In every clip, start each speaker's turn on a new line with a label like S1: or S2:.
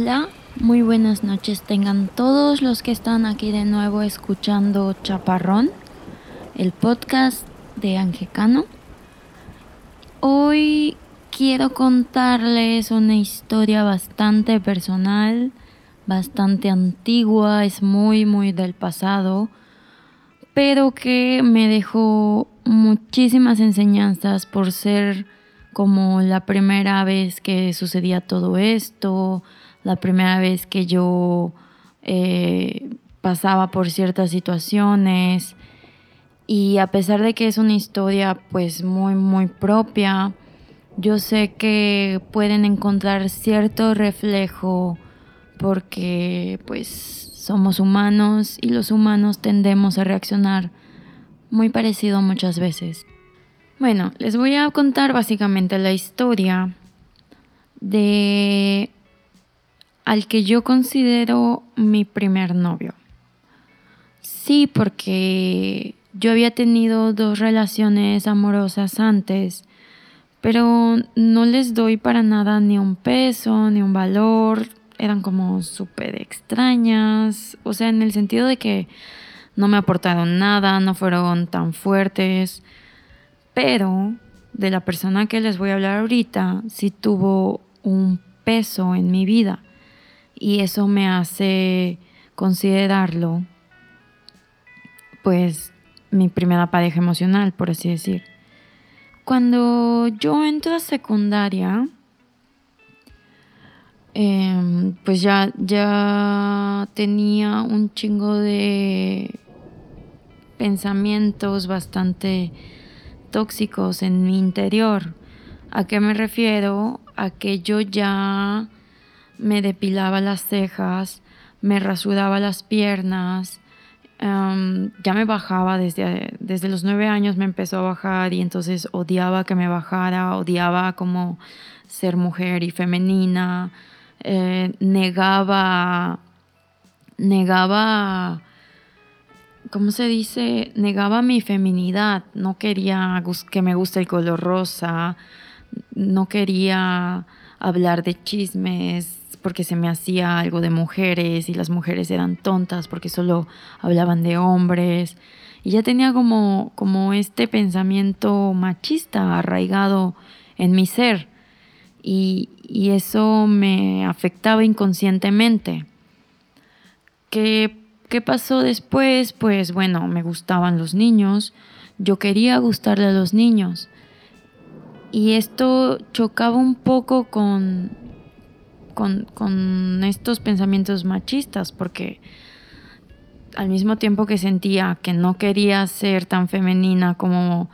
S1: Hola, muy buenas noches tengan todos los que están aquí de nuevo escuchando Chaparrón, el podcast de Angecano. Hoy quiero contarles una historia bastante personal, bastante antigua, es muy muy del pasado, pero que me dejó muchísimas enseñanzas por ser como la primera vez que sucedía todo esto, la primera vez que yo eh, pasaba por ciertas situaciones y a pesar de que es una historia pues muy muy propia, yo sé que pueden encontrar cierto reflejo porque pues somos humanos y los humanos tendemos a reaccionar muy parecido muchas veces. Bueno, les voy a contar básicamente la historia de al que yo considero mi primer novio. Sí, porque yo había tenido dos relaciones amorosas antes, pero no les doy para nada ni un peso, ni un valor. Eran como súper extrañas, o sea, en el sentido de que no me aportaron nada, no fueron tan fuertes, pero de la persona que les voy a hablar ahorita sí tuvo un peso en mi vida y eso me hace considerarlo pues mi primera pareja emocional, por así decir. Cuando yo entro a secundaria, em, pues ya, ya tenía un chingo de pensamientos bastante tóxicos en mi interior. ¿A qué me refiero? A que yo ya me depilaba las cejas, me rasuraba las piernas, em, ya me bajaba desde, desde los nueve años me empezó a bajar y entonces odiaba que me bajara, odiaba como ser mujer y femenina, eh, negaba, negaba, ¿cómo se dice? Negaba mi feminidad, no quería que me guste el color rosa, no quería hablar de chismes, porque se me hacía algo de mujeres y las mujeres eran tontas porque solo hablaban de hombres. Y ya tenía como, como este pensamiento machista arraigado en mi ser. Y, y eso me afectaba inconscientemente. ¿Qué, ¿Qué pasó después? Pues bueno, me gustaban los niños. Yo quería gustarle a los niños. Y esto chocaba un poco con con, estos pensamientos machistas, porque al mismo tiempo que sentía que no quería ser tan femenina como,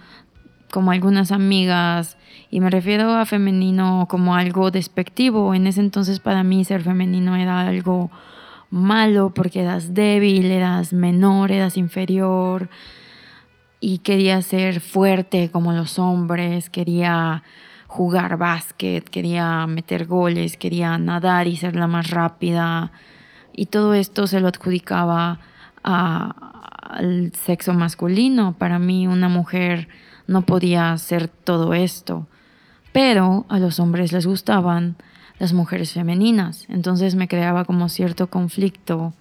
S1: como algunas amigas, y me refiero a femenino como algo despectivo, en ese entonces para mí ser femenino era algo malo porque eras débil, eras menor, eras inferior y quería ser fuerte como los hombres, quería jugar básquet, quería meter goles, quería nadar y ser la más rápida. Y todo esto se lo adjudicaba al sexo masculino. Para mí una mujer no podía hacer todo esto. Pero a los hombres les gustaban las mujeres femeninas. Entonces me creaba como cierto conflicto.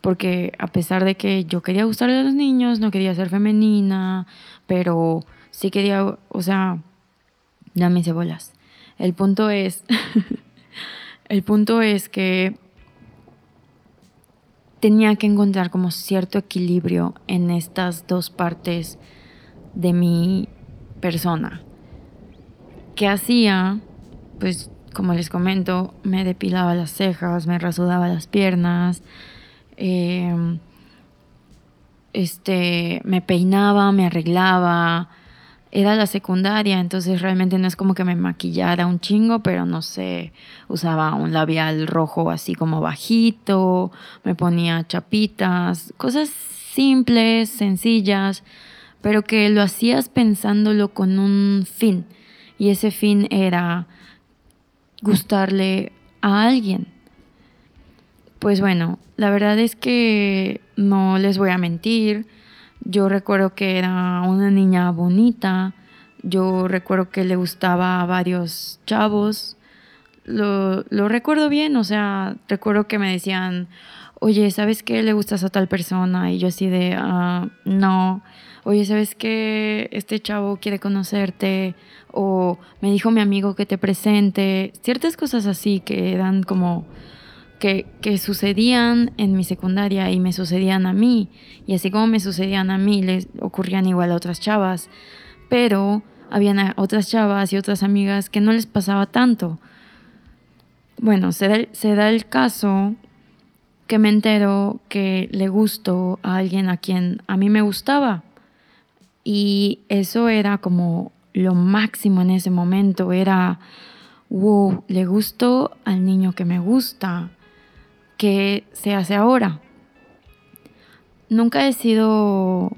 S1: Porque a pesar de que yo quería gustarle a los niños, no quería ser femenina, pero sí quería, o sea, Dame cebolas. El punto es, el punto es que tenía que encontrar como cierto equilibrio en estas dos partes de mi persona. ¿Qué hacía? Pues como les comento, me depilaba las cejas, me rasudaba las piernas, em, este, me peinaba, me arreglaba, era la secundaria, entonces realmente no es como que me maquillara un chingo, pero no sé, usaba un labial rojo así como bajito, me ponía chapitas, cosas simples, sencillas, pero que lo hacías pensándolo con un fin, y ese fin era gustarle a alguien. Pues bueno, la verdad es que no les voy a mentir, yo recuerdo que era una niña bonita. Yo recuerdo que le gustaba a varios chavos. lo, lo recuerdo bien, o sea, recuerdo que me decían, oye, ¿sabes qué le gustas a tal persona? Y yo así de, ah, no. Oye, ¿sabes qué? Este chavo quiere conocerte. O me dijo mi amigo que te presente. Ciertas cosas así que eran como que, sucedían en mi secundaria y me sucedían a mí. Y así como me sucedían a mí, les ocurrían igual a otras chavas. Pero habían otras chavas y otras amigas que no les pasaba tanto. Bueno, se da, se da el caso que me entero que le gustó a alguien a quien a mí me gustaba. Y eso era como lo máximo en ese momento. Era, wow, le gustó al niño que me gusta. ¿Qué se hace ahora? Nunca he sido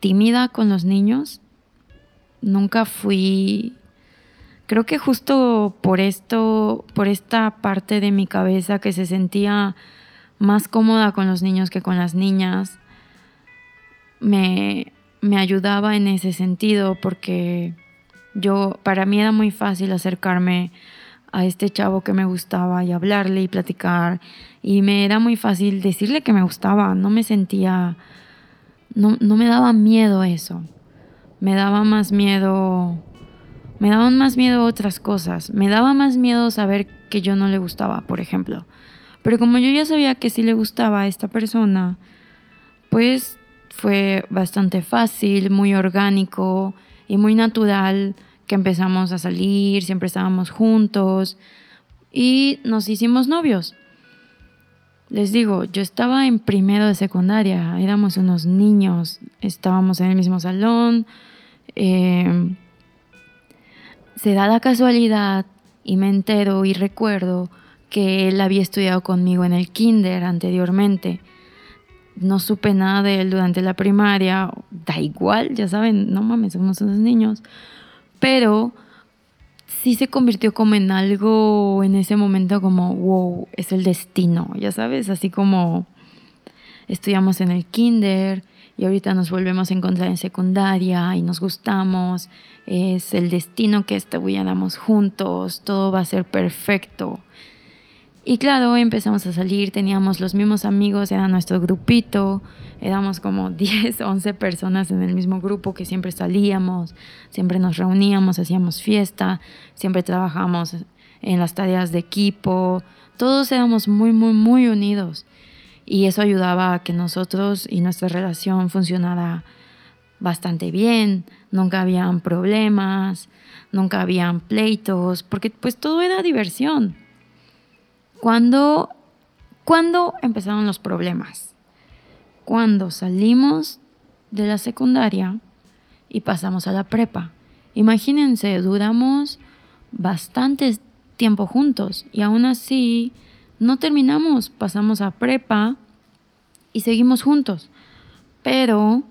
S1: tímida con los niños. Nunca fui creo que justo por esto, por esta parte de mi cabeza que se sentía más cómoda con los niños que con las niñas, me, me ayudaba en ese sentido porque yo, para mí era muy fácil acercarme a este chavo que me gustaba y hablarle y platicar. Y me era muy fácil decirle que me gustaba. No me sentía, no, no me daba miedo eso. Me daba más miedo, me daban más miedo otras cosas. Me daba más miedo saber que yo no le gustaba, por ejemplo. Pero como yo ya sabía que sí le gustaba a esta persona, pues fue bastante fácil, muy orgánico y muy natural que empezamos a salir, siempre estábamos juntos y nos hicimos novios. Les digo, yo estaba en primero de secundaria, éramos unos niños, estábamos en el mismo salón. Eh, se da la casualidad y me entero y recuerdo que él había estudiado conmigo en el kinder anteriormente. No supe nada de él durante la primaria, da igual, ya saben, no mames, somos unos niños. Pero sí se convirtió como en algo en ese momento como, wow, es el destino, ya sabes, así como estudiamos en el kinder y ahorita nos volvemos a encontrar en secundaria y nos gustamos, es el destino que estudiáramos juntos, todo va a ser perfecto. Y claro, empezamos a salir, teníamos los mismos amigos, era nuestro grupito, éramos como 10, 11 personas en el mismo grupo que siempre salíamos, siempre nos reuníamos, hacíamos fiesta, siempre trabajamos en las tareas de equipo, todos éramos muy, muy, muy unidos. Y eso ayudaba a que nosotros y nuestra relación funcionara bastante bien, nunca habían problemas, nunca habían pleitos, porque pues todo era diversión. ¿Cuándo, empezaron los problemas? Cuando salimos de la secundaria y pasamos a la prepa. Imagínense, duramos bastante tiempo juntos y aún así no terminamos, pasamos a prepa y seguimos juntos. Pero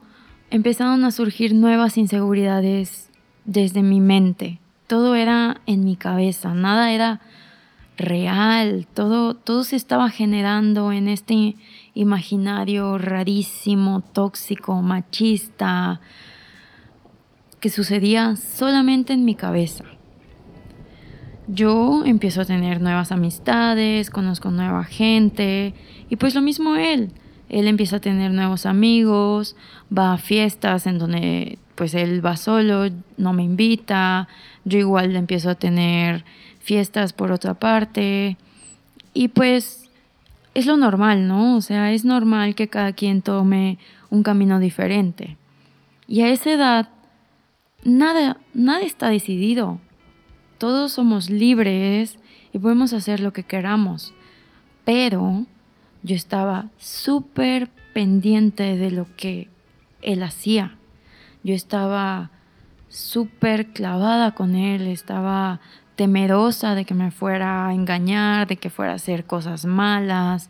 S1: empezaron a surgir nuevas inseguridades desde mi mente. Todo era en mi cabeza, nada era real, todo, todo se estaba generando en este imaginario rarísimo, tóxico, machista, que sucedía solamente en mi cabeza. Yo empiezo a tener nuevas amistades, conozco nueva gente y pues lo mismo él. Él empieza a tener nuevos amigos, va a fiestas en donde pues él va solo, no me invita, yo igual empiezo a tener fiestas por otra parte. Y pues es lo normal, ¿no? O sea, es normal que cada quien tome un camino diferente. Y a esa edad, nada, nada está decidido. Todos somos libres y podemos hacer lo que queramos. Pero yo estaba súper pendiente de lo que él hacía. Yo estaba súper clavada con él, estaba temerosa de que me fuera a engañar, de que fuera a hacer cosas malas.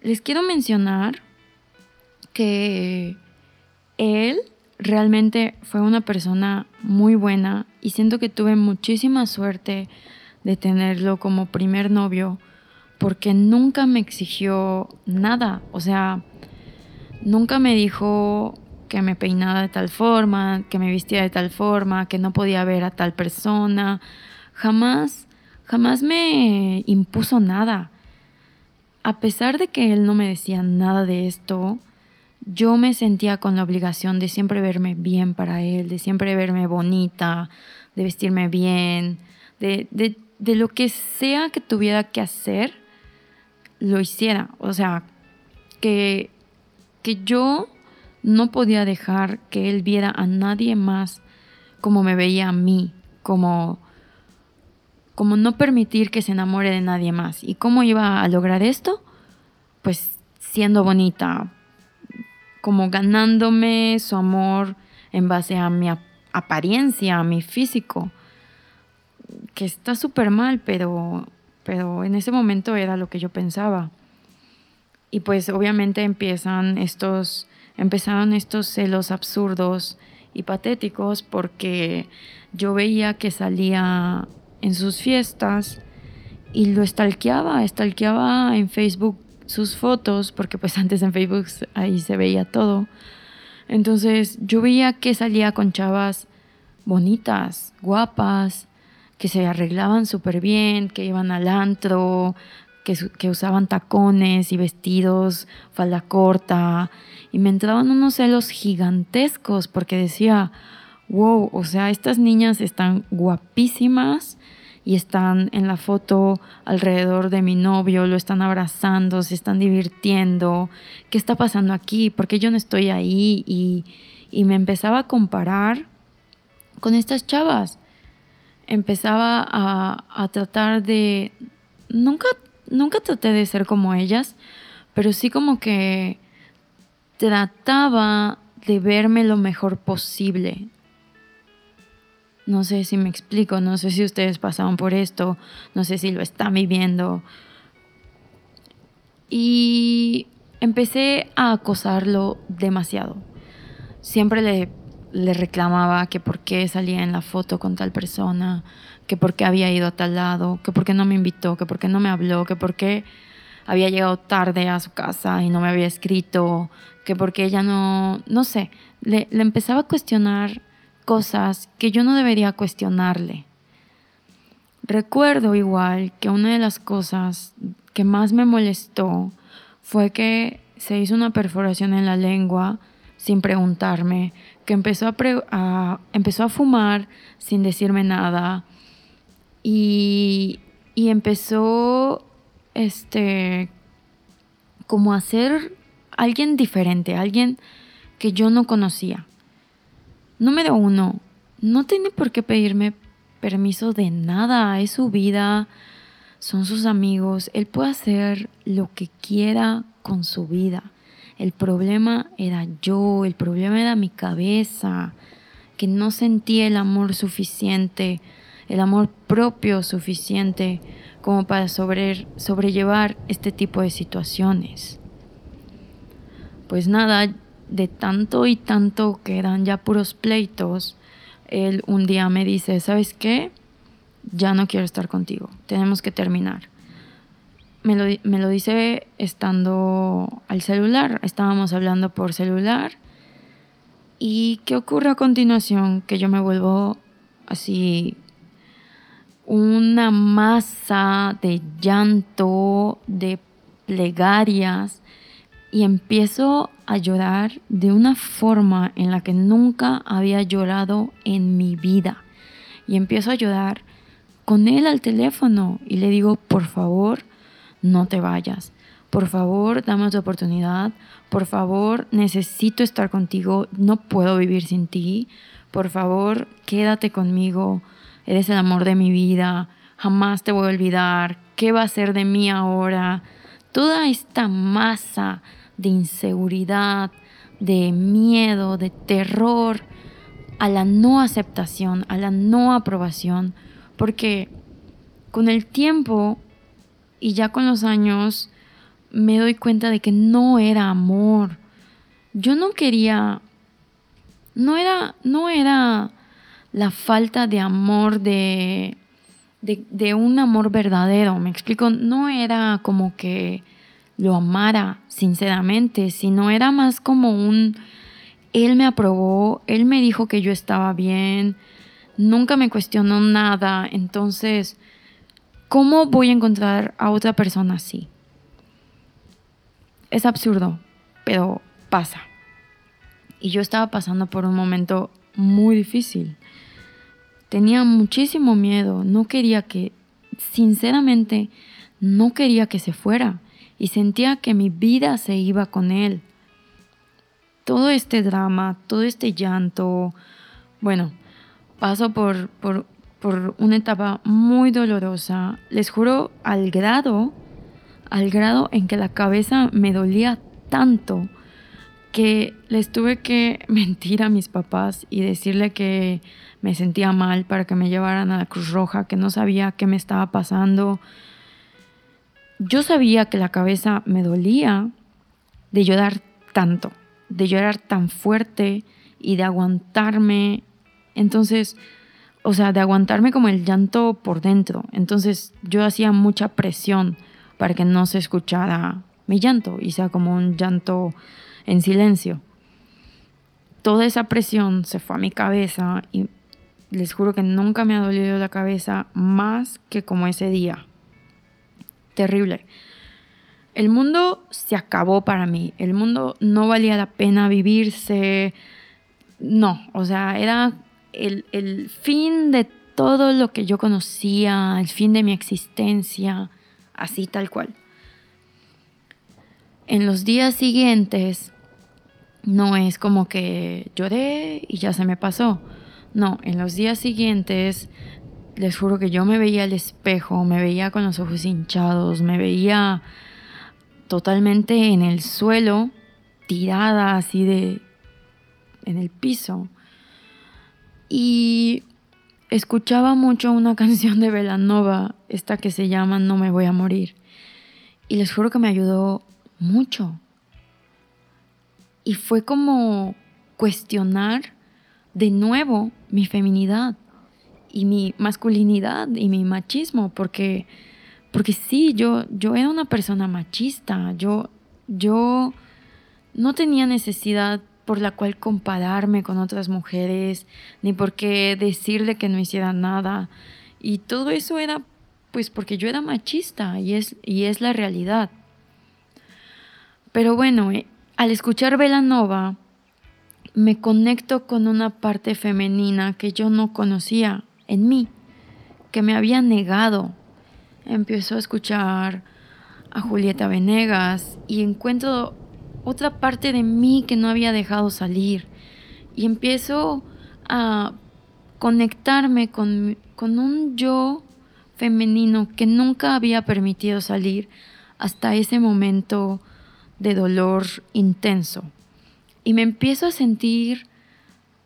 S1: Les quiero mencionar que él realmente fue una persona muy buena y siento que tuve muchísima suerte de tenerlo como primer novio porque nunca me exigió nada, o sea, nunca me dijo que me peinaba de tal forma, que me vestía de tal forma, que no podía ver a tal persona. Jamás jamás me impuso nada. A pesar de que él no me decía nada de esto, yo me sentía con la obligación de siempre verme bien para él, de siempre verme bonita, de vestirme bien, de, de lo que sea que tuviera que hacer, lo hiciera. O sea, que, que yo no podía dejar que él viera a nadie más como me veía a mí, como, como no permitir que se enamore de nadie más. ¿Y cómo iba a lograr esto? Pues siendo bonita, como ganándome su amor en base a mi apariencia, a mi físico, que está súper mal, pero, pero en ese momento era lo que yo pensaba. Y pues obviamente empiezan estos, empezaron estos celos absurdos y patéticos porque yo veía que salía en sus fiestas y lo stalkeaba, stalkeaba en Facebook sus fotos, porque pues antes en Facebook ahí se veía todo. Entonces yo veía que salía con chavas bonitas, guapas, que se arreglaban súper bien, que iban al antro, que, usaban tacones y vestidos, falda corta, y me entraban unos celos gigantescos porque decía, wow, o sea, estas niñas están guapísimas y están en la foto alrededor de mi novio, lo están abrazando, se están divirtiendo, ¿qué está pasando aquí? ¿Por qué yo no estoy ahí? Y, y me empezaba a comparar con estas chavas. Empezaba a, a tratar de... Nunca nunca traté de ser como ellas, pero sí como que trataba de verme lo mejor posible. No sé si me explico, no sé si ustedes pasaron por esto, no sé si lo están viviendo. Y empecé a acosarlo demasiado. Siempre le, le reclamaba que por qué salía en la foto con tal persona, que por qué había ido a tal lado, que por qué no me invitó, que por qué no me habló, que por qué había llegado tarde a su casa y no me había escrito, que por qué ella no, no sé, le, le empezaba a cuestionar cosas que yo no debería cuestionarle. Recuerdo igual que una de las cosas que más me molestó fue que se hizo una perforación en la lengua sin preguntarme, que empezó a, a, empezó a fumar sin decirme nada, y, empezó este como a ser alguien diferente, alguien que yo no conocía. Número uno, no tiene por qué pedirme permiso de nada, es su vida, son sus amigos, él puede hacer lo que quiera con su vida. El problema era yo, el problema era mi cabeza, que no sentía el amor suficiente el amor propio suficiente como para sobrellevar este tipo de situaciones. Pues nada, de tanto y tanto que eran ya puros pleitos, él un día me dice, ¿sabes qué? Ya no quiero estar contigo, tenemos que terminar. Me lo, me lo dice estando al celular, estábamos hablando por celular. ¿Y qué ocurre a continuación? Que yo me vuelvo así una masa de llanto, de plegarias y empiezo a llorar de una forma en la que nunca había llorado en mi vida. Y empiezo a llorar con él al teléfono y le digo, por favor, no te vayas. Por favor, dame otra oportunidad. Por favor, necesito estar contigo. No puedo vivir sin ti. Por favor, quédate conmigo eres el amor de mi vida, jamás te voy a olvidar, ¿qué va a ser de mí ahora? Toda esta masa de inseguridad, de miedo, de terror a la no aceptación, a la no aprobación, porque con el tiempo y ya con los años me doy cuenta de que no era amor. Yo no quería no era no era la falta de amor, de, un amor verdadero. Me explico, no era como que lo amara sinceramente, sino era más como un, él me aprobó, él me dijo que yo estaba bien, nunca me cuestionó nada, entonces ¿cómo voy a encontrar a otra persona así? Es absurdo, pero pasa. Y yo estaba pasando por un momento muy difícil. Tenía muchísimo miedo, no quería que, sinceramente, no quería que se fuera y sentía que mi vida se iba con él. Todo este drama, todo este llanto, bueno, paso por, por, por una etapa muy dolorosa, les juro, al grado, al grado en que la cabeza me dolía tanto que les tuve que mentir a mis papás y decirle que me sentía mal para que me llevaran a la Cruz Roja, que no sabía qué me estaba pasando. Yo sabía que la cabeza me dolía de llorar tanto, de llorar tan fuerte y de aguantarme. Entonces, o sea, de aguantarme como el llanto por dentro. Entonces yo hacía mucha presión para que no se escuchara mi llanto y sea como un llanto en silencio. Toda esa presión se fue a mi cabeza y les juro que nunca me ha dolido la cabeza más que como ese día. Terrible. El mundo se acabó para mí. El mundo no valía la pena vivirse. No, o sea, era el, el fin de todo lo que yo conocía, el fin de mi existencia, así tal cual. En los días siguientes no es como que lloré y ya se me pasó. No, en los días siguientes les juro que yo me veía al espejo, me veía con los ojos hinchados, me veía totalmente en el suelo, tirada así de en el piso. Y escuchaba mucho una canción de Velanova, esta que se llama No me voy a morir. Y les juro que me ayudó mucho. Y fue como cuestionar de nuevo mi feminidad y mi masculinidad y mi machismo, porque, porque sí, yo, yo era una persona machista, yo, yo no tenía necesidad por la cual compararme con otras mujeres, ni por qué decirle que no hiciera nada. Y todo eso era pues porque yo era machista y es, y es la realidad. Pero bueno, eh, al escuchar Velanova, me conecto con una parte femenina que yo no conocía en mí, que me había negado. Empiezo a escuchar a Julieta Venegas y encuentro otra parte de mí que no había dejado salir. Y empiezo a conectarme con, con un yo femenino que nunca había permitido salir hasta ese momento de dolor intenso. Y me empiezo a sentir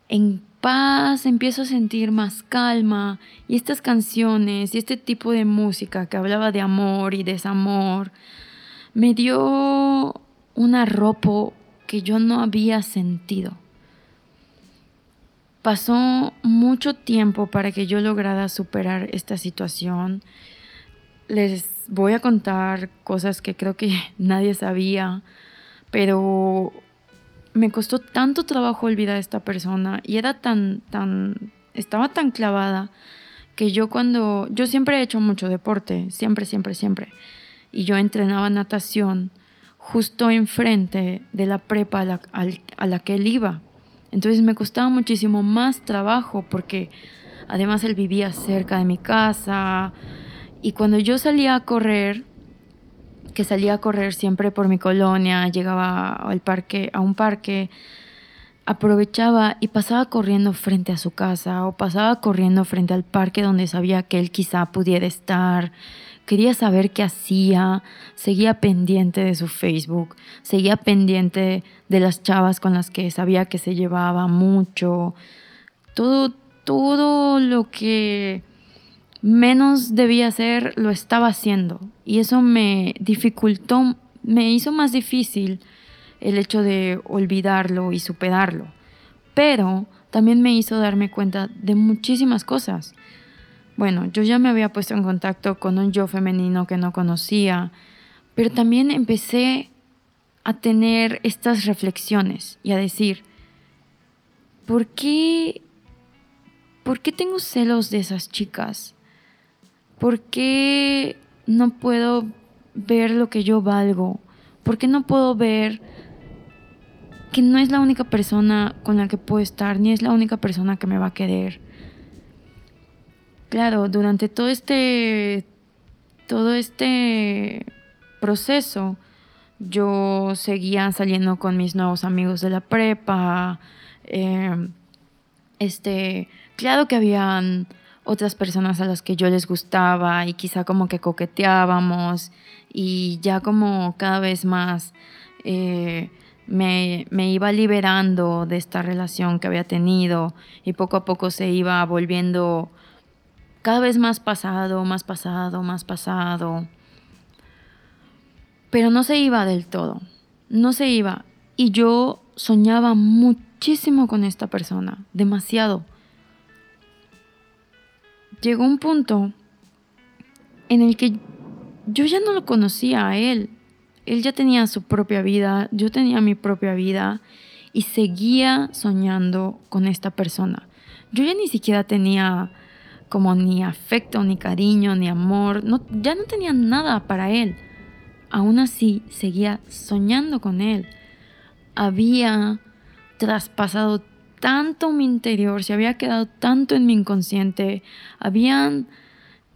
S1: en paz, empiezo a sentir más calma. Y estas canciones y este tipo de música que hablaba de amor y desamor, me dio un arropo que yo no había sentido. Pasó mucho tiempo para que yo lograra superar esta situación. Les voy a contar cosas que creo que nadie sabía, pero me costó tanto trabajo olvidar a esta persona y era tan, tan, estaba tan clavada que yo cuando, yo siempre he hecho mucho deporte, siempre, siempre, siempre, y yo entrenaba natación justo enfrente de la prepa a la, a la que él iba. Entonces me costaba muchísimo más trabajo porque además él vivía cerca de mi casa, y cuando yo salía a correr, que salía a correr siempre por mi colonia, llegaba al parque, a un parque, aprovechaba y pasaba corriendo frente a su casa o pasaba corriendo frente al parque donde sabía que él quizá pudiera estar. Quería saber qué hacía, seguía pendiente de su Facebook, seguía pendiente de las chavas con las que sabía que se llevaba mucho. Todo, todo lo que menos debía hacer, lo estaba haciendo. Y eso me dificultó, me hizo más difícil el hecho de olvidarlo y superarlo. Pero también me hizo darme cuenta de muchísimas cosas. Bueno, yo ya me había puesto en contacto con un yo femenino que no conocía, pero también empecé a tener estas reflexiones y a decir, ¿por qué, ¿por qué tengo celos de esas chicas? ¿Por qué no puedo ver lo que yo valgo? ¿Por qué no puedo ver que no es la única persona con la que puedo estar, ni es la única persona que me va a querer? Claro, durante todo este todo este proceso yo seguía saliendo con mis nuevos amigos de la prepa. Eh, este, claro que habían otras personas a las que yo les gustaba y quizá como que coqueteábamos y ya como cada vez más eh, me, me, iba liberando de esta relación que había tenido y poco a poco se iba volviendo cada vez más pasado, más pasado, más pasado. Pero no se iba del todo, no se iba. Y yo soñaba muchísimo con esta persona, demasiado llegó un punto en el que yo ya no lo conocía a él. Él ya tenía su propia vida, yo tenía mi propia vida y seguía soñando con esta persona. Yo ya ni siquiera tenía como ni afecto, ni cariño, ni amor, no, ya no tenía nada para él. Aún así, seguía soñando con él. Había traspasado tanto mi interior, se había quedado tanto en mi inconsciente, habían,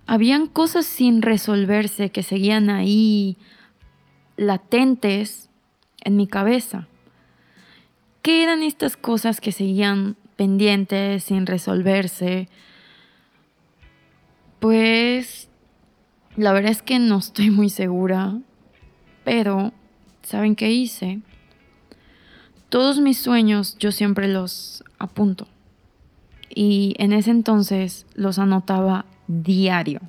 S1: habían cosas sin resolverse que seguían ahí latentes en mi cabeza. ¿Qué eran estas cosas que seguían pendientes, sin resolverse? Pues la verdad es que no estoy muy segura, pero ¿saben qué hice? Todos mis sueños yo siempre los apunto. Y en ese entonces los anotaba diario.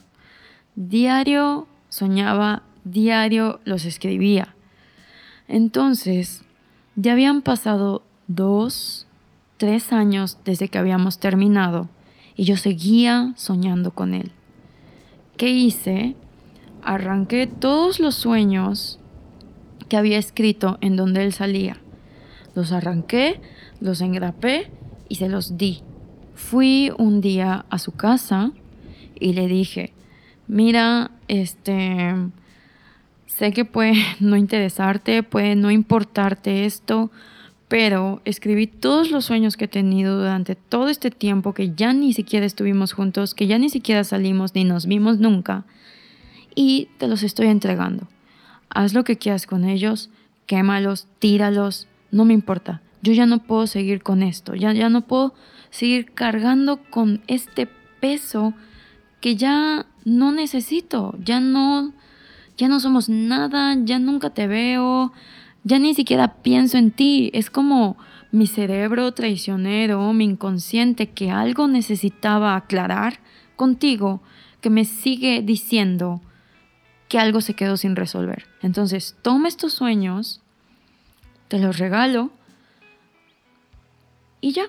S1: Diario soñaba, diario los escribía. Entonces, ya habían pasado dos, tres años desde que habíamos terminado y yo seguía soñando con él. ¿Qué hice? Arranqué todos los sueños que había escrito en donde él salía los arranqué, los engrapé y se los di. Fui un día a su casa y le dije, mira, este, sé que puede no interesarte, puede no importarte esto, pero escribí todos los sueños que he tenido durante todo este tiempo que ya ni siquiera estuvimos juntos, que ya ni siquiera salimos ni nos vimos nunca, y te los estoy entregando. Haz lo que quieras con ellos, quémalos, tíralos, no me importa, yo ya no puedo seguir con esto, ya, ya no puedo seguir cargando con este peso que ya no necesito, ya no, ya no somos nada, ya nunca te veo, ya ni siquiera pienso en ti, es como mi cerebro traicionero, mi inconsciente que algo necesitaba aclarar contigo, que me sigue diciendo que algo se quedó sin resolver. Entonces, toma estos sueños, te los regalo. Y ya.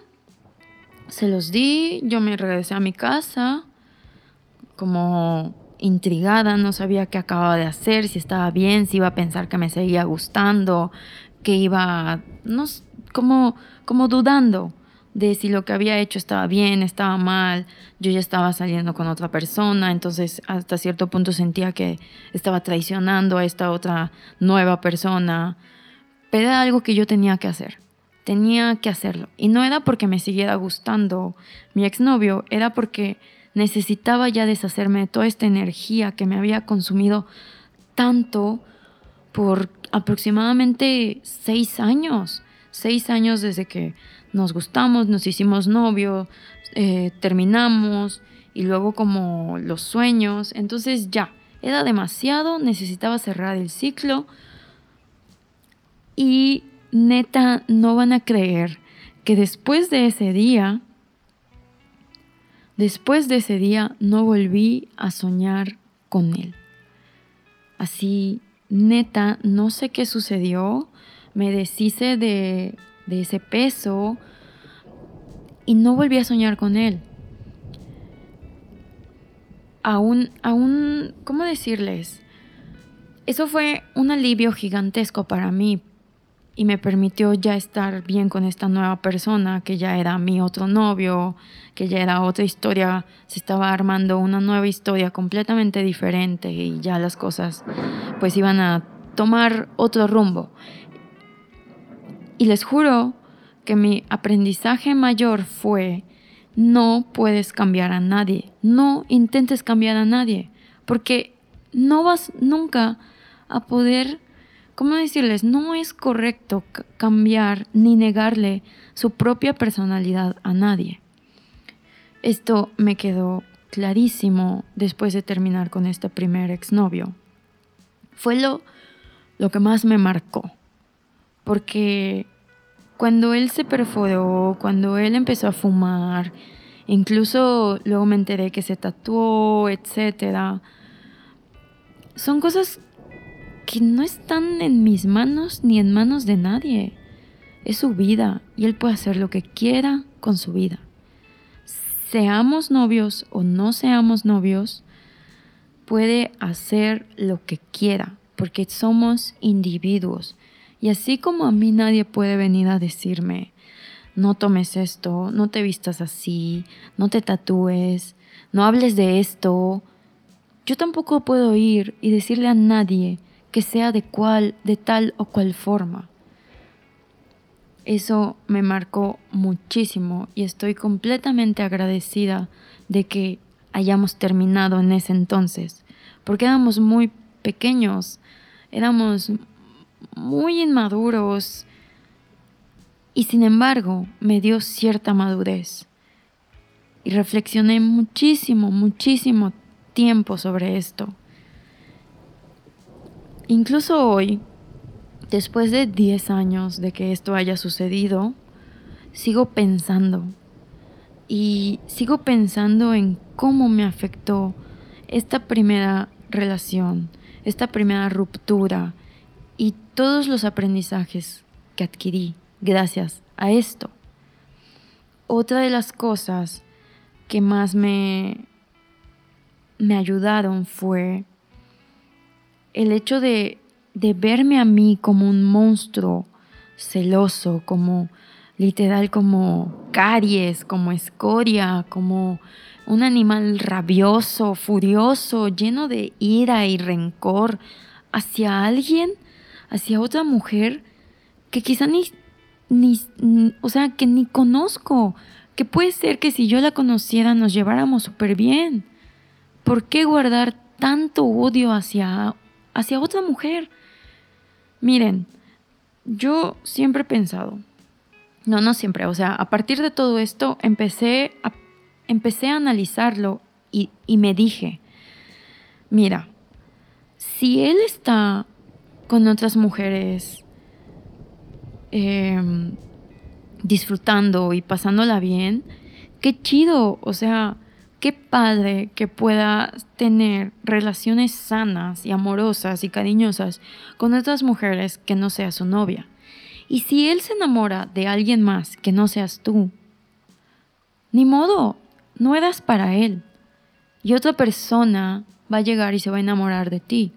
S1: Se los di, yo me regresé a mi casa, como intrigada, no sabía qué acababa de hacer, si estaba bien, si iba a pensar que me seguía gustando, que iba, no, como, como dudando de si lo que había hecho estaba bien, estaba mal, yo ya estaba saliendo con otra persona, entonces hasta cierto punto sentía que estaba traicionando a esta otra nueva persona, pero era algo que yo tenía que hacer. Tenía que hacerlo. Y no era porque me siguiera gustando mi exnovio, era porque necesitaba ya deshacerme de toda esta energía que me había consumido tanto por aproximadamente seis años. Seis años desde que nos gustamos, nos hicimos novio, eh, terminamos y luego como los sueños. Entonces ya, era demasiado, necesitaba cerrar el ciclo y neta, no van a creer que después de ese día, después de ese día no volví a soñar con él. Así, neta, no sé qué sucedió, me deshice de, de ese peso y no volví a soñar con él. Aún, aún, ¿cómo decirles? Eso fue un alivio gigantesco para mí y me permitió ya estar bien con esta nueva persona que ya era mi otro novio, que ya era otra historia, se estaba armando una nueva historia completamente diferente y ya las cosas pues iban a tomar otro rumbo. Y les juro que mi aprendizaje mayor fue no puedes cambiar a nadie, no intentes cambiar a nadie, porque no vas nunca a poder ¿cómo decirles? No es correcto cambiar ni negarle su propia personalidad a nadie. Esto me quedó clarísimo después de terminar con este primer exnovio. Fue lo, lo que más me marcó. Porque cuando él se perforó, cuando él empezó a fumar, incluso luego me enteré que se tatuó, etc. Son cosas que no están en mis manos ni en manos de nadie. Es su vida y él puede hacer lo que quiera con su vida. Seamos novios o no seamos novios, puede hacer lo que quiera porque somos individuos. Y así como a mí nadie puede venir a decirme, no tomes esto, no te vistas así, no te tatúes, no hables de esto, yo tampoco puedo ir y decirle a nadie que sea de cual, de tal o cual forma. Eso me marcó muchísimo y estoy completamente agradecida de que hayamos terminado en ese entonces, porque éramos muy pequeños, éramos muy inmaduros y sin embargo me dio cierta madurez. Y reflexioné muchísimo, muchísimo tiempo sobre esto. Incluso hoy, después de 10 años de que esto haya sucedido, sigo pensando y sigo pensando en cómo me afectó esta primera relación, esta primera ruptura y todos los aprendizajes que adquirí gracias a esto. Otra de las cosas que más me, me ayudaron fue el hecho de, verme a mí como un monstruo celoso, como literal como caries, como escoria, como un animal rabioso, furioso, lleno de ira y rencor hacia alguien, hacia otra mujer que quizá ni, ni, o sea, que ni conozco, que puede ser que si yo la conociera nos lleváramos súper bien. ¿Por qué guardar tanto odio hacia hacia otra mujer. Miren, yo siempre he pensado, no, no siempre, o sea, a partir de todo esto empecé a, empecé a analizarlo y, me dije, mira, si él está con otras mujeres em, disfrutando y pasándola bien, qué chido, o sea, qué padre que pueda tener relaciones sanas y amorosas y cariñosas con otras mujeres que no sea su novia. Y si él se enamora de alguien más que no seas tú, ni modo, no eras para él. Y otra persona va a llegar y se va a enamorar de ti.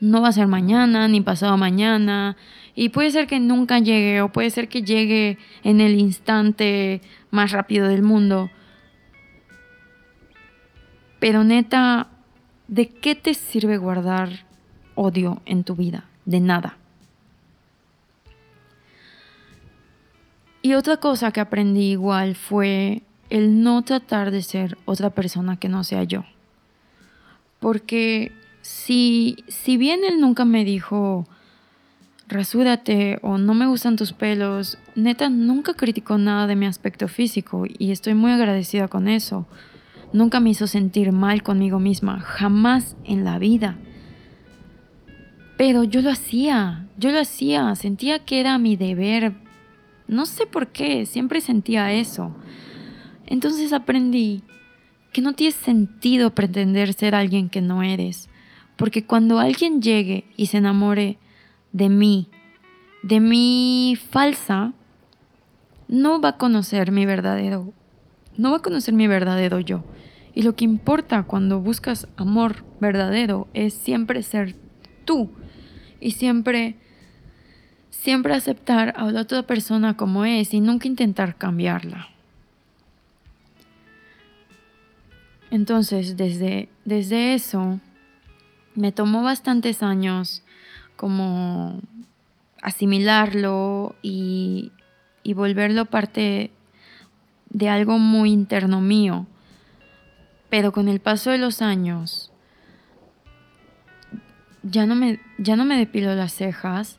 S1: No va a ser mañana ni pasado mañana. Y puede ser que nunca llegue o puede ser que llegue en el instante más rápido del mundo. Pero neta, ¿de qué te sirve guardar odio en tu vida? De nada. Y otra cosa que aprendí igual fue el no tratar de ser otra persona que no sea yo. Porque si, si bien él nunca me dijo, rasúrate o no me gustan tus pelos, neta nunca criticó nada de mi aspecto físico y estoy muy agradecida con eso. Nunca me hizo sentir mal conmigo misma, jamás en la vida. Pero yo lo hacía, yo lo hacía, sentía que era mi deber. No sé por qué, siempre sentía eso. Entonces aprendí que no tiene sentido pretender ser alguien que no eres, porque cuando alguien llegue y se enamore de mí, de mi falsa, no va a conocer mi verdadero, no va a conocer mi verdadero yo. Y lo que importa cuando buscas amor verdadero es siempre ser tú y siempre siempre aceptar a la otra persona como es y nunca intentar cambiarla. Entonces, desde, desde eso, me tomó bastantes años como asimilarlo y, y volverlo parte de algo muy interno mío. Pero con el paso de los años, ya no me, ya no me depilo las cejas,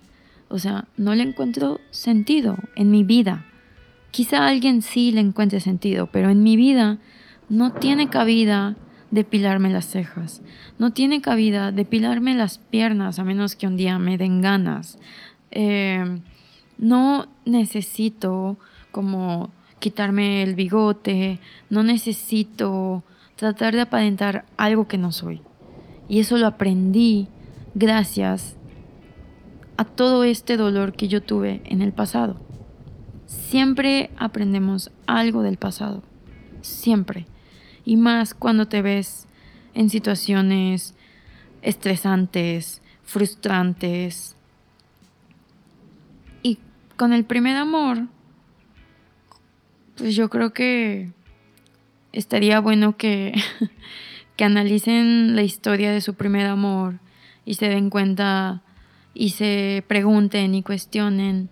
S1: o sea, no le encuentro sentido en mi vida. Quizá alguien sí le encuentre sentido, pero en mi vida no tiene cabida depilarme las cejas. No tiene cabida depilarme las piernas a menos que un día me den ganas. Eh, no necesito como quitarme el bigote, no necesito tratar de aparentar algo que no soy. Y eso lo aprendí gracias a todo este dolor que yo tuve en el pasado. Siempre aprendemos algo del pasado, siempre. Y más cuando te ves en situaciones estresantes, frustrantes. Y con el primer amor, pues yo creo que estaría bueno que, que analicen la historia de su primer amor y se den cuenta y se pregunten y cuestionen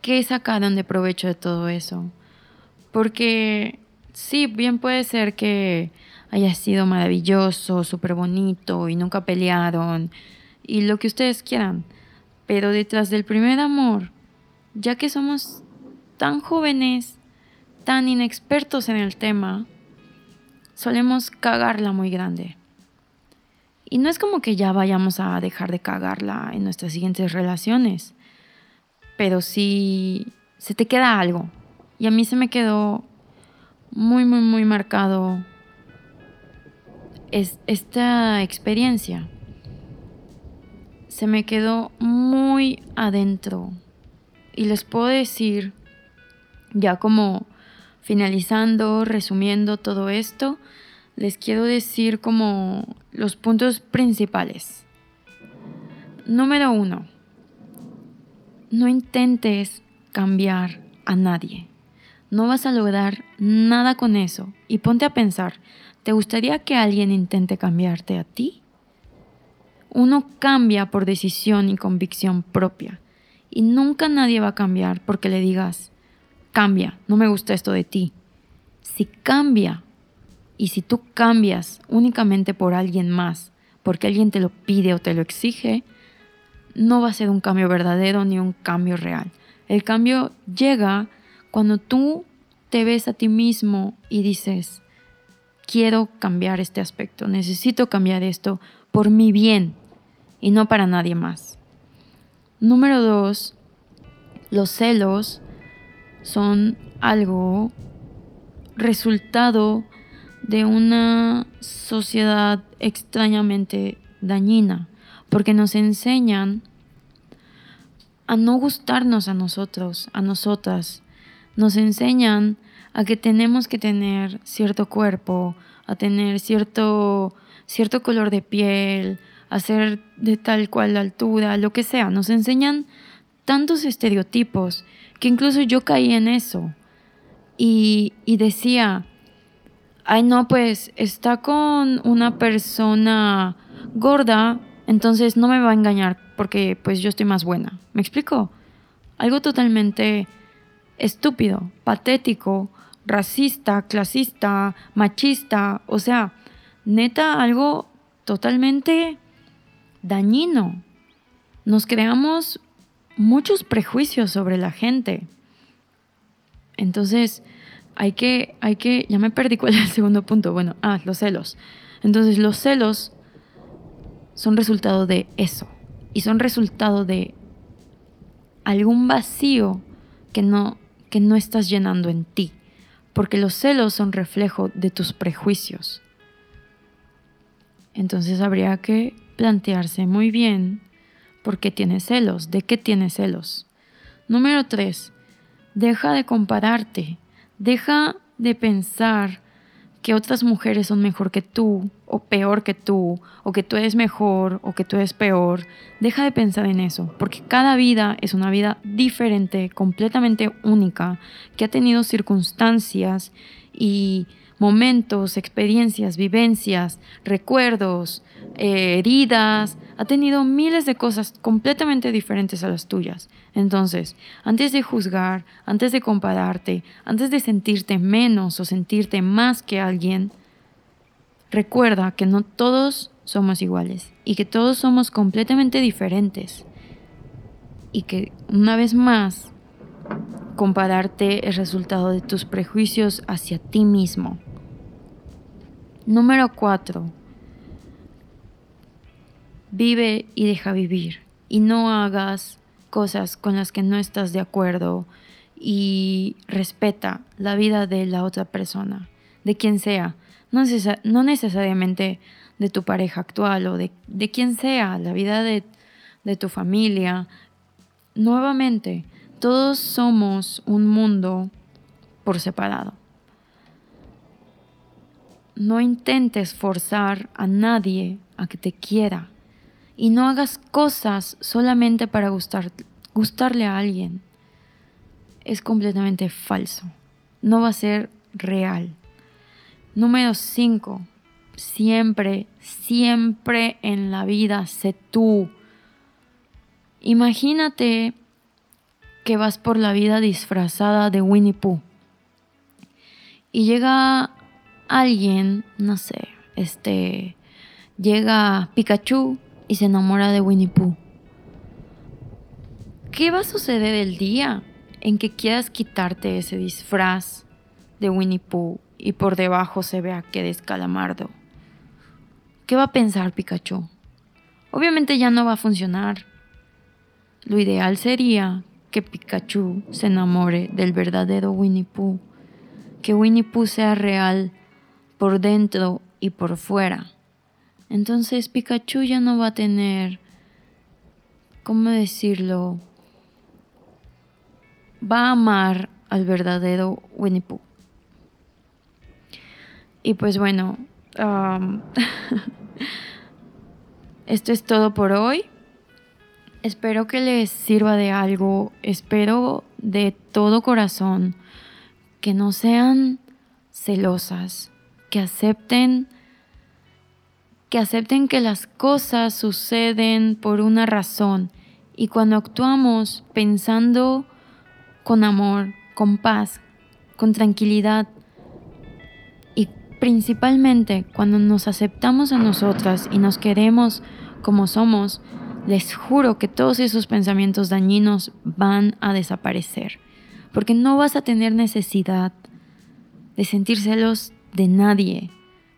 S1: qué sacaron de provecho de todo eso. Porque sí, bien puede ser que haya sido maravilloso, súper bonito y nunca pelearon y lo que ustedes quieran. Pero detrás del primer amor, ya que somos tan jóvenes, tan inexpertos en el tema, solemos cagarla muy grande. Y no es como que ya vayamos a dejar de cagarla en nuestras siguientes relaciones, pero sí se te queda algo. Y a mí se me quedó muy, muy, muy marcado es, esta experiencia. Se me quedó muy adentro. Y les puedo decir, ya como finalizando, resumiendo todo esto, les quiero decir como los puntos principales. Número uno, no intentes cambiar a nadie. No vas a lograr nada con eso. Y ponte a pensar, ¿te gustaría que alguien intente cambiarte a ti? Uno cambia por decisión y convicción propia. Y nunca nadie va a cambiar porque le digas, cambia, no me gusta esto de ti. Si cambia y si tú cambias únicamente por alguien más, porque alguien te lo pide o te lo exige, no va a ser un cambio verdadero ni un cambio real. El cambio llega cuando tú te ves a ti mismo y dices, quiero cambiar este aspecto, necesito cambiar esto por mi bien y no para nadie más. Número dos, los celos son algo resultado de una sociedad extrañamente dañina, porque nos enseñan a no gustarnos a nosotros, a nosotras. Nos enseñan a que tenemos que tener cierto cuerpo, a tener cierto, cierto color de piel, a ser de tal cual altura, lo que sea. Nos enseñan tantos estereotipos que incluso yo caí en eso. Y, y decía, ay no, pues está con una persona gorda, entonces no me va a engañar porque pues yo estoy más buena. ¿Me explico? Algo totalmente estúpido, patético, racista, clasista, machista, o sea, neta algo totalmente dañino. Nos creamos muchos prejuicios sobre la gente. Entonces, hay que, hay que, ya me perdí cuál es el segundo punto. Bueno, ah, los celos. Entonces, los celos son resultado de eso. Y son resultado de algún vacío que no, que no estás llenando en ti. Porque los celos son reflejo de tus prejuicios. Entonces habría que plantearse muy bien por qué tienes celos, de qué tienes celos. Número tres, deja de compararte Deja de pensar que otras mujeres son mejor que tú o peor que tú o que tú eres mejor o que tú eres peor. Deja de pensar en eso, porque cada vida es una vida diferente, completamente única, que ha tenido circunstancias y momentos, experiencias, vivencias, recuerdos, eh, heridas, ha tenido miles de cosas completamente diferentes a las tuyas. Entonces, antes de juzgar, antes de compararte, antes de sentirte menos o sentirte más que alguien, recuerda que no todos somos iguales y que todos somos completamente diferentes. Y que una vez más, compararte es resultado de tus prejuicios hacia ti mismo. Número 4. Vive y deja vivir. Y no hagas cosas con las que no estás de acuerdo. Y respeta la vida de la otra persona, de quien sea. No, necesariamente de tu pareja actual o de, de quien sea, la vida de, de tu familia. Nuevamente, todos somos un mundo por separado. No intentes forzar a nadie a que te quiera y no hagas cosas solamente para gustar, gustarle a alguien. Es completamente falso. No va a ser real. Número 5. Siempre, siempre en la vida sé tú. Imagínate que vas por la vida disfrazada de Winnie Pooh. Y llega alguien, no sé, este, llega Pikachu y se enamora de Winnie Pooh. ¿Qué va a suceder el día en que quieras quitarte ese disfraz de Winnie Pooh y por debajo se vea que eres calamardo? ¿Qué va a pensar Pikachu? Obviamente ya no va a funcionar. Lo ideal sería que Pikachu se enamore del verdadero Winnie Pooh, que Winnie Pooh sea real por dentro y por fuera. Entonces Pikachu ya no va a tener, ¿cómo decirlo? Va a amar al verdadero Winnie Pooh. Y pues bueno, esto es todo por hoy. Espero que les sirva de algo. Espero de todo corazón que no sean celosas, que acepten que acepten que las cosas suceden por una razón. Y cuando actuamos pensando con amor, con paz, con tranquilidad y principalmente cuando nos aceptamos a nosotras y nos queremos como somos, les juro que todos esos pensamientos dañinos van a desaparecer, porque no vas a tener necesidad de sentir celos de nadie,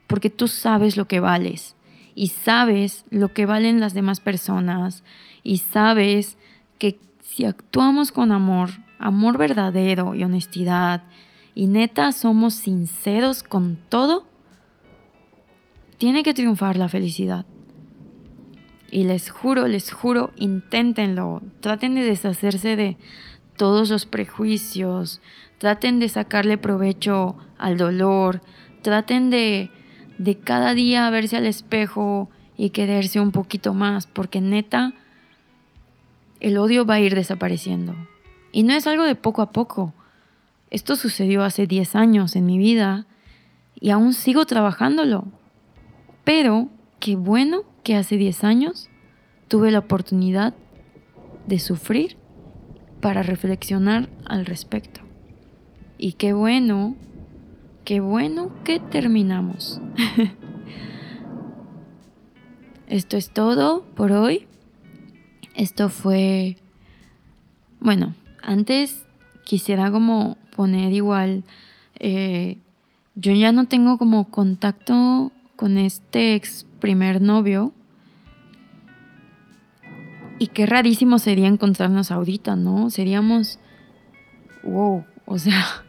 S1: porque tú sabes lo que vales y sabes lo que valen las demás personas y sabes que si actuamos con amor, amor verdadero y honestidad y neta somos sinceros con todo, tiene que triunfar la felicidad. Y les juro, les juro, inténtenlo. Traten de deshacerse de todos los prejuicios. Traten de sacarle provecho al dolor. Traten de de cada día verse al espejo y quererse un poquito más, porque neta, el odio va a ir desapareciendo. Y no es algo de poco a poco. Esto sucedió hace 10 años en mi vida y aún sigo trabajándolo. Pero qué bueno que hace 10 años tuve la oportunidad de sufrir para reflexionar al respecto. Y qué bueno Qué bueno que terminamos. Esto es todo por hoy. Esto fue... Bueno, antes quisiera como poner igual... Eh, yo ya no tengo como contacto con este ex primer novio. Y qué rarísimo sería encontrarnos ahorita, ¿no? Seríamos... Wow, o sea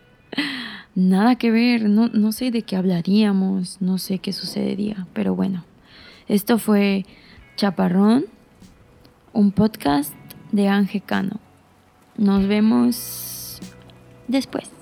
S1: nada que ver, no, no sé de qué hablaríamos, no sé qué sucedería, pero bueno, esto fue Chaparrón, un podcast de Ángel Cano. Nos vemos después.